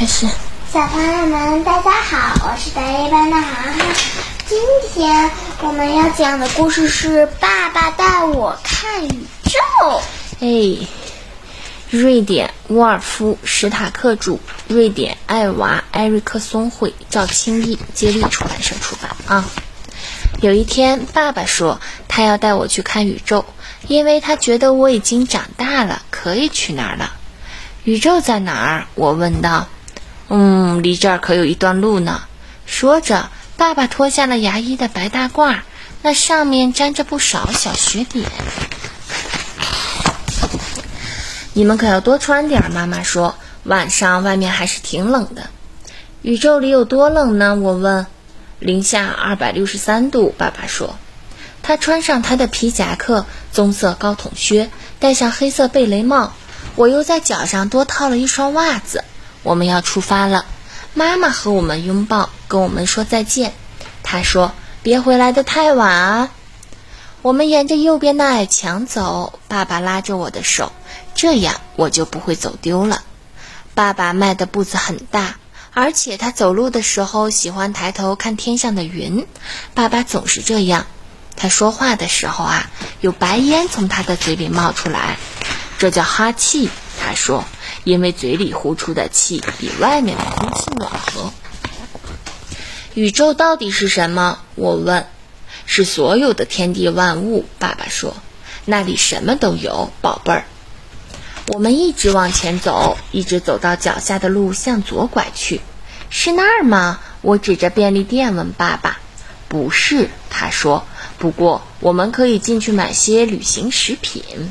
开始。小朋友们，大家好，我是大一班的涵涵。今天我们要讲的故事是《爸爸带我看宇宙》。哎，瑞典沃尔夫·史塔克著，瑞典艾娃·艾瑞克松绘，赵清译，接力出版社出版啊。有一天，爸爸说他要带我去看宇宙，因为他觉得我已经长大了，可以去那儿了。宇宙在哪儿？我问道。嗯，离这儿可有一段路呢。说着，爸爸脱下了牙医的白大褂，那上面沾着不少小雪点。你们可要多穿点，妈妈说。晚上外面还是挺冷的。宇宙里有多冷呢？我问。零下二百六十三度，爸爸说。他穿上他的皮夹克、棕色高筒靴，戴上黑色贝雷帽。我又在脚上多套了一双袜子。我们要出发了，妈妈和我们拥抱，跟我们说再见。她说：“别回来的太晚啊。”我们沿着右边的矮墙走，爸爸拉着我的手，这样我就不会走丢了。爸爸迈的步子很大，而且他走路的时候喜欢抬头看天上的云。爸爸总是这样。他说话的时候啊，有白烟从他的嘴里冒出来，这叫哈气。他说。因为嘴里呼出的气比外面的空气暖和。宇宙到底是什么？我问。是所有的天地万物。爸爸说，那里什么都有，宝贝儿。我们一直往前走，一直走到脚下的路向左拐去。是那儿吗？我指着便利店问爸爸。不是，他说。不过我们可以进去买些旅行食品。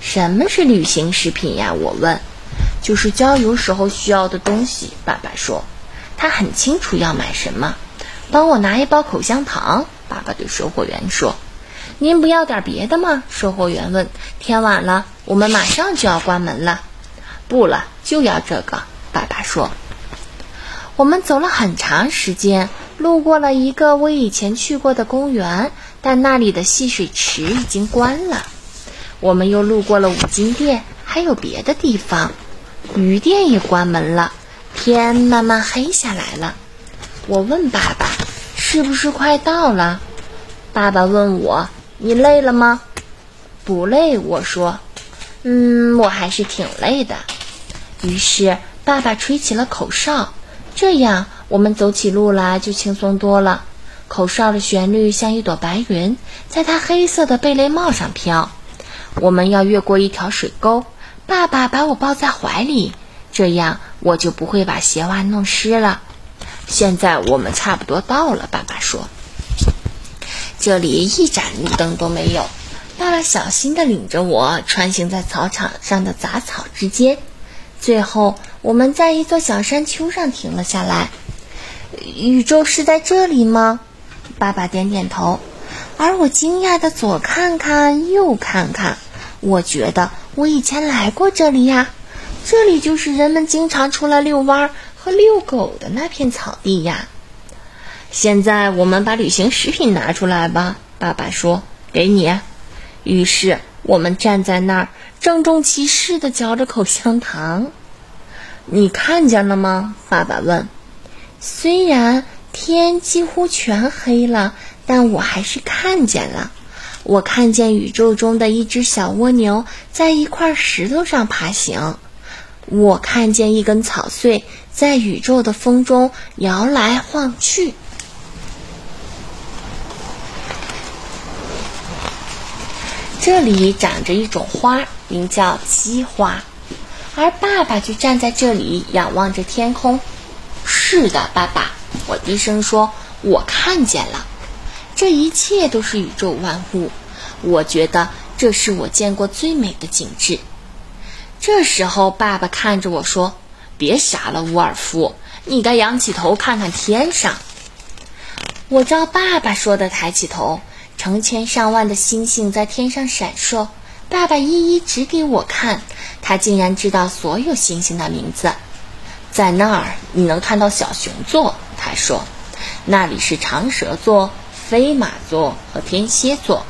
什么是旅行食品呀？我问。就是郊游时候需要的东西，爸爸说，他很清楚要买什么。帮我拿一包口香糖，爸爸对售货员说。您不要点别的吗？售货员问。天晚了，我们马上就要关门了。不了，就要这个，爸爸说。我们走了很长时间，路过了一个我以前去过的公园，但那里的戏水池已经关了。我们又路过了五金店，还有别的地方。鱼店也关门了，天慢慢黑下来了。我问爸爸：“是不是快到了？”爸爸问我：“你累了吗？”“不累。”我说。“嗯，我还是挺累的。”于是爸爸吹起了口哨，这样我们走起路来就轻松多了。口哨的旋律像一朵白云，在他黑色的贝雷帽上飘。我们要越过一条水沟。爸爸把我抱在怀里，这样我就不会把鞋袜弄湿了。现在我们差不多到了，爸爸说。这里一盏路灯都没有。爸爸小心地领着我穿行在草场上的杂草之间，最后我们在一座小山丘上停了下来。宇宙是在这里吗？爸爸点点头，而我惊讶地左看看右看看，我觉得。我以前来过这里呀，这里就是人们经常出来遛弯和遛狗的那片草地呀。现在我们把旅行食品拿出来吧，爸爸说：“给你。”于是我们站在那儿，郑重其事地嚼着口香糖。你看见了吗？爸爸问。虽然天几乎全黑了，但我还是看见了。我看见宇宙中的一只小蜗牛在一块石头上爬行，我看见一根草穗在宇宙的风中摇来晃去。这里长着一种花，名叫鸡花，而爸爸就站在这里仰望着天空。是的，爸爸，我低声说，我看见了。这一切都是宇宙万物，我觉得这是我见过最美的景致。这时候，爸爸看着我说：“别傻了，沃尔夫，你该仰起头看看天上。”我照爸爸说的抬起头，成千上万的星星在天上闪烁。爸爸一一指给我看，他竟然知道所有星星的名字。在那儿，你能看到小熊座，他说，那里是长蛇座。飞马座和天蝎座，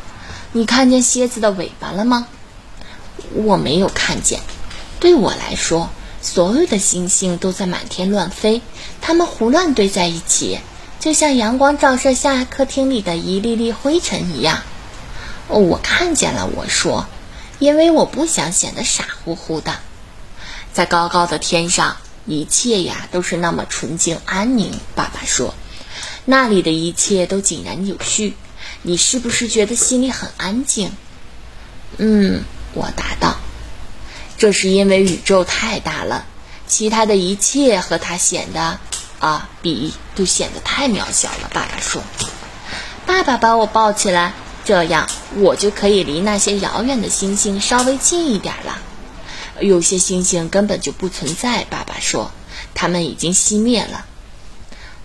你看见蝎子的尾巴了吗？我没有看见。对我来说，所有的星星都在满天乱飞，它们胡乱堆在一起，就像阳光照射下客厅里的一粒粒灰尘一样。哦，我看见了，我说，因为我不想显得傻乎乎的。在高高的天上，一切呀都是那么纯净安宁。爸爸说，那里的一切都井然有序。你是不是觉得心里很安静？嗯，我答道。这是因为宇宙太大了，其他的一切和它显得啊比都显得太渺小了。爸爸说。爸爸把我抱起来，这样我就可以离那些遥远的星星稍微近一点了。有些星星根本就不存在。爸爸说，它们已经熄灭了。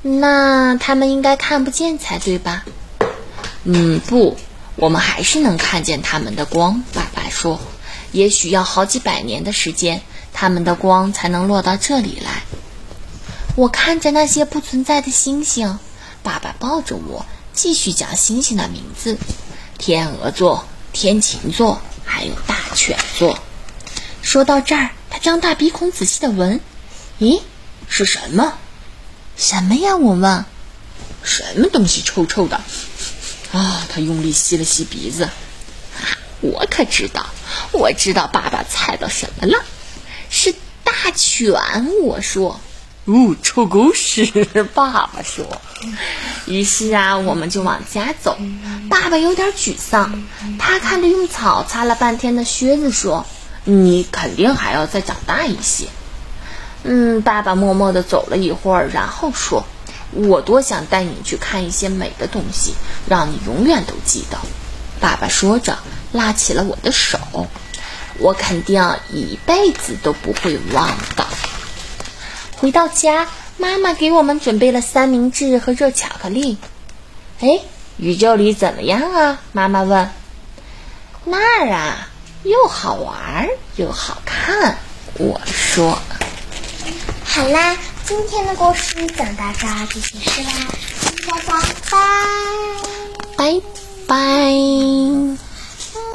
那他们应该看不见才对吧？嗯，不，我们还是能看见它们的光。爸爸说。也许要好几百年的时间，它们的光才能落到这里来。我看着那些不存在的星星，爸爸抱着我，继续讲星星的名字：天鹅座、天琴座，还有大犬座。说到这儿，他张大鼻孔仔细的闻，咦，是什么？什么呀？我问。什么东西臭臭的？啊！他用力吸了吸鼻子。我可知道。我知道爸爸猜到什么了，是大犬。我说，哦，臭狗屎！爸爸说。于是啊，我们就往家走。爸爸有点沮丧，他看着用草擦了半天的靴子说：“你肯定还要再长大一些。”嗯，爸爸默默地走了一会儿，然后说：“我多想带你去看一些美的东西，让你永远都记得。”爸爸说着，拉起了我的手。我肯定一辈子都不会忘的。回到家，妈妈给我们准备了三明治和热巧克力。哎，宇宙里怎么样啊？妈妈问。那儿啊，又好玩又好看。我说。好啦，今天的故事讲到这儿就结束啦，大家拜拜拜。